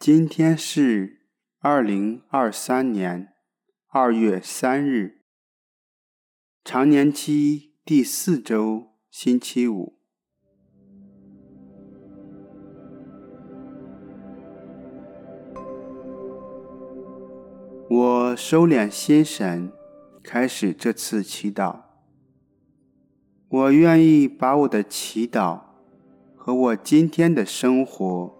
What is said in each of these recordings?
今天是二零二三年二月三日，常年期第四周，星期五。我收敛心神，开始这次祈祷。我愿意把我的祈祷和我今天的生活，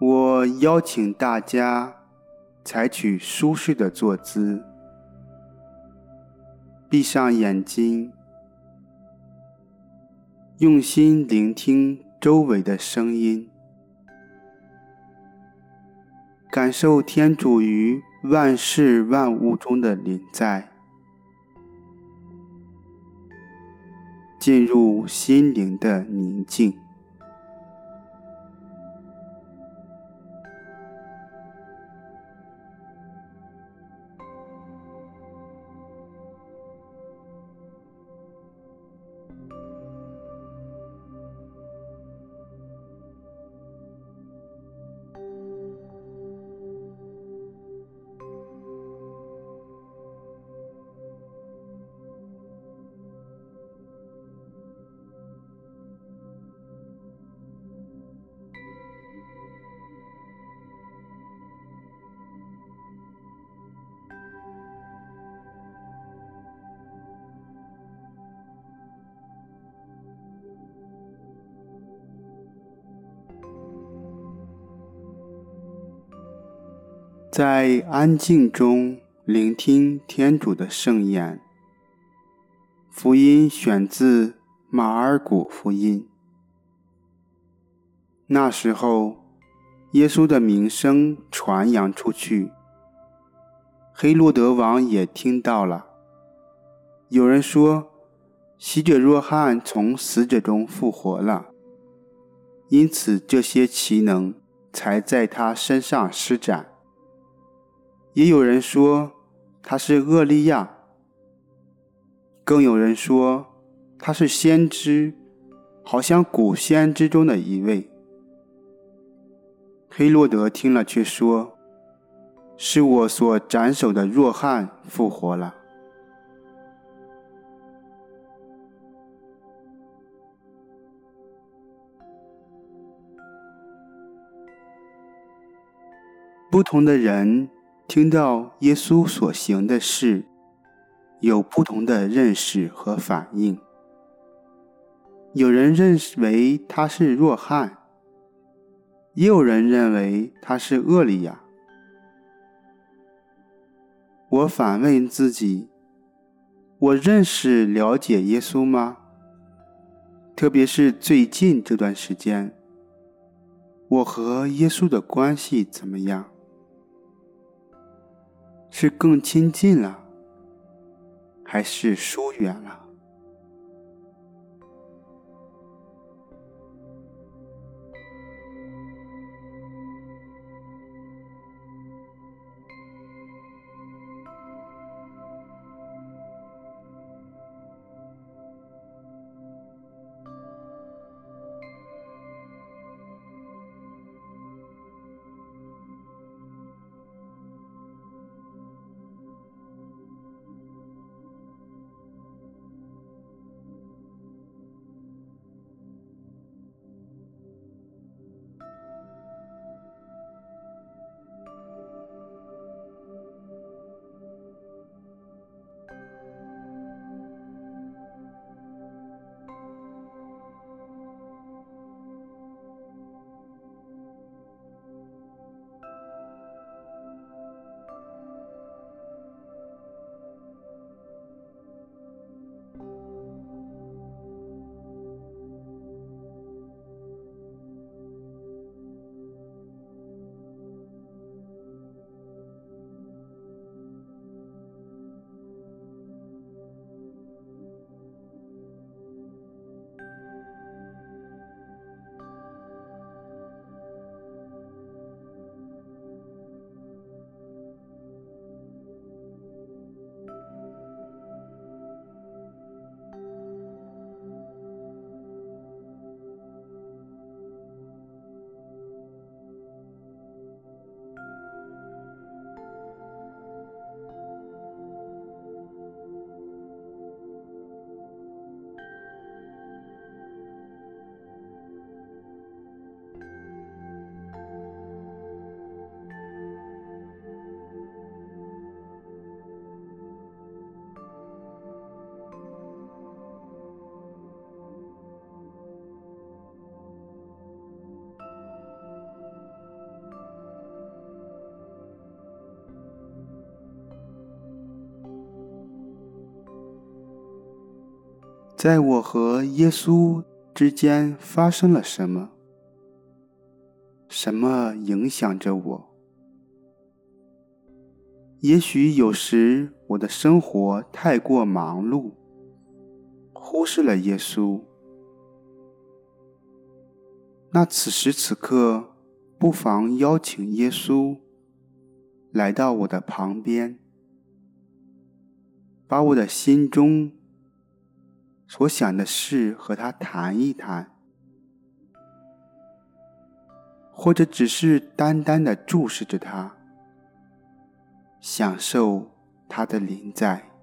我邀请大家采取舒适的坐姿，闭上眼睛，用心聆听周围的声音，感受天主于万事万物中的临在，进入心灵的宁静。在安静中聆听天主的圣言。福音选自马尔谷福音。那时候，耶稣的名声传扬出去，黑落德王也听到了。有人说，洗者若翰从死者中复活了，因此这些奇能才在他身上施展。也有人说他是厄利亚，更有人说他是先知，好像古先知中的一位。黑洛德听了却说：“是我所斩首的弱汉复活了。”不同的人。听到耶稣所行的事，有不同的认识和反应。有人认为他是弱汉，也有人认为他是厄利亚。我反问自己：我认识、了解耶稣吗？特别是最近这段时间，我和耶稣的关系怎么样？是更亲近了，还是疏远了？在我和耶稣之间发生了什么？什么影响着我？也许有时我的生活太过忙碌，忽视了耶稣。那此时此刻，不妨邀请耶稣来到我的旁边，把我的心中所想的事和他谈一谈，或者只是单单的注视着他，享受他的临在。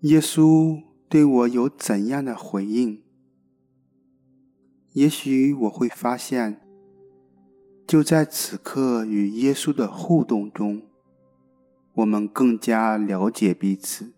耶稣对我有怎样的回应？也许我会发现，就在此刻与耶稣的互动中，我们更加了解彼此。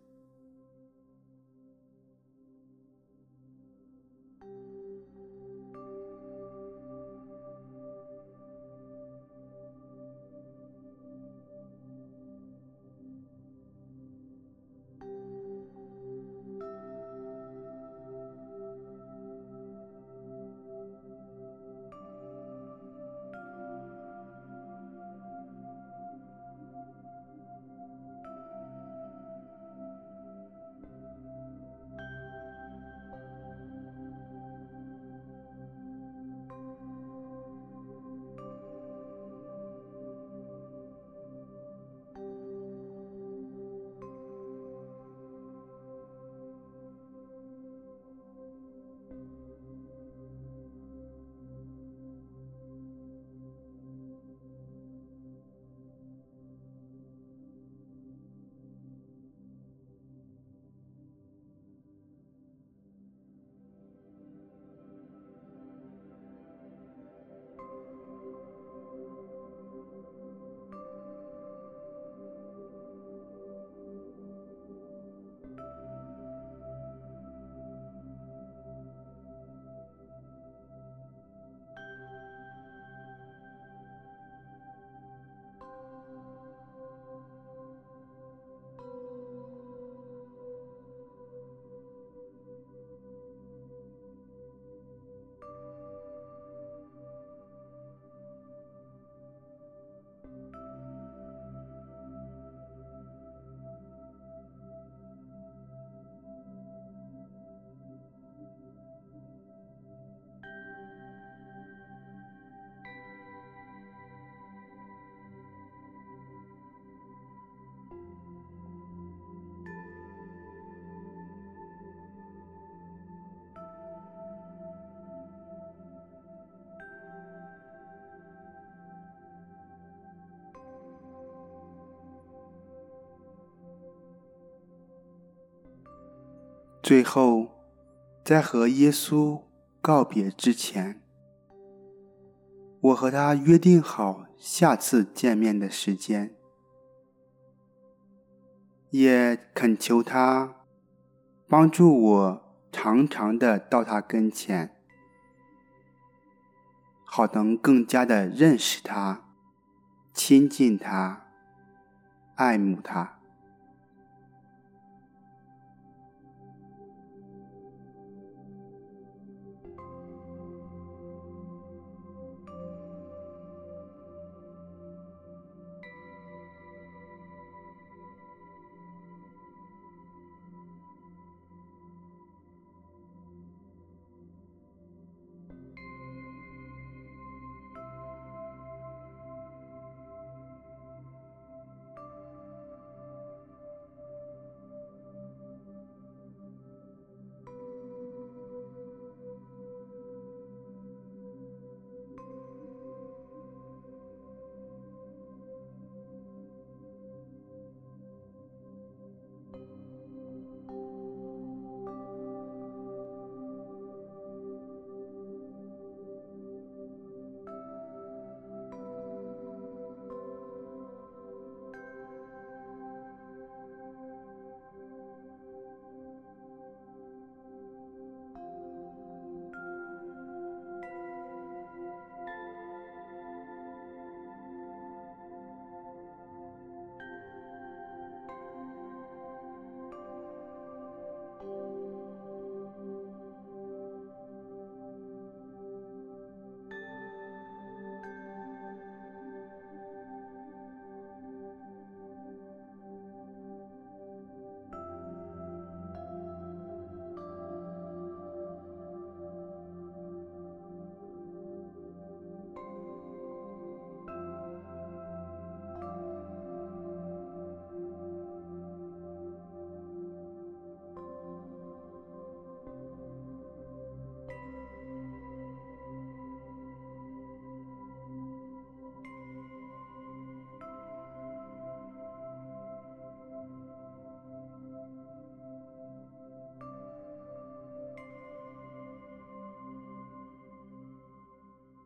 最后，在和耶稣告别之前，我和他约定好下次见面的时间，也恳求他帮助我常常的到他跟前，好能更加的认识他、亲近他、爱慕他。